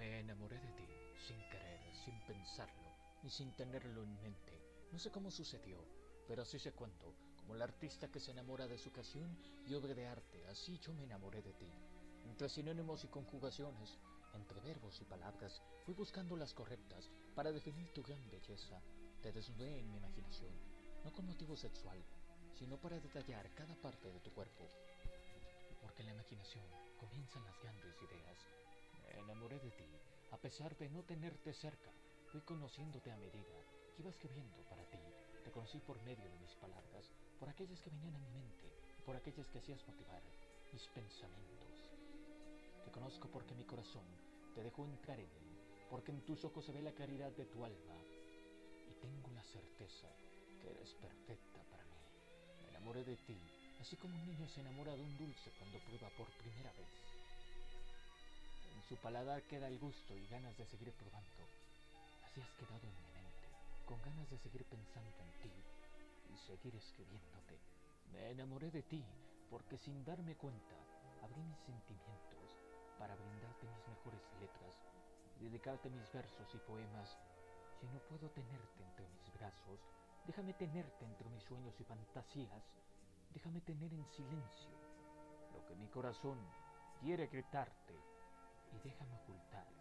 Me enamoré de ti, sin querer, sin pensarlo, ni sin tenerlo en mente. No sé cómo sucedió, pero así se cuento, como el artista que se enamora de su ocasión y obra de arte, así yo me enamoré de ti. Entre sinónimos y conjugaciones, entre verbos y palabras, fui buscando las correctas para definir tu gran belleza. Te desnudé en mi imaginación, no con motivo sexual, sino para detallar cada parte de tu cuerpo. Porque en la imaginación comienzan las grandes ideas. Enamoré de ti, a pesar de no tenerte cerca. Fui conociéndote a medida que iba escribiendo para ti. Te conocí por medio de mis palabras, por aquellas que venían a mi mente por aquellas que hacías motivar mis pensamientos. Te conozco porque mi corazón te dejó entrar en él, porque en tus ojos se ve la claridad de tu alma y tengo la certeza que eres perfecta para mí. Me enamoré de ti, así como un niño se enamora de un dulce cuando prueba por primera vez. Su paladar queda el gusto y ganas de seguir probando. Así has quedado en mi mente, con ganas de seguir pensando en ti y seguir escribiéndote. Me enamoré de ti porque sin darme cuenta abrí mis sentimientos para brindarte mis mejores letras, dedicarte mis versos y poemas. Si no puedo tenerte entre mis brazos, déjame tenerte entre mis sueños y fantasías. Déjame tener en silencio lo que mi corazón quiere gritarte y déjame ocultar este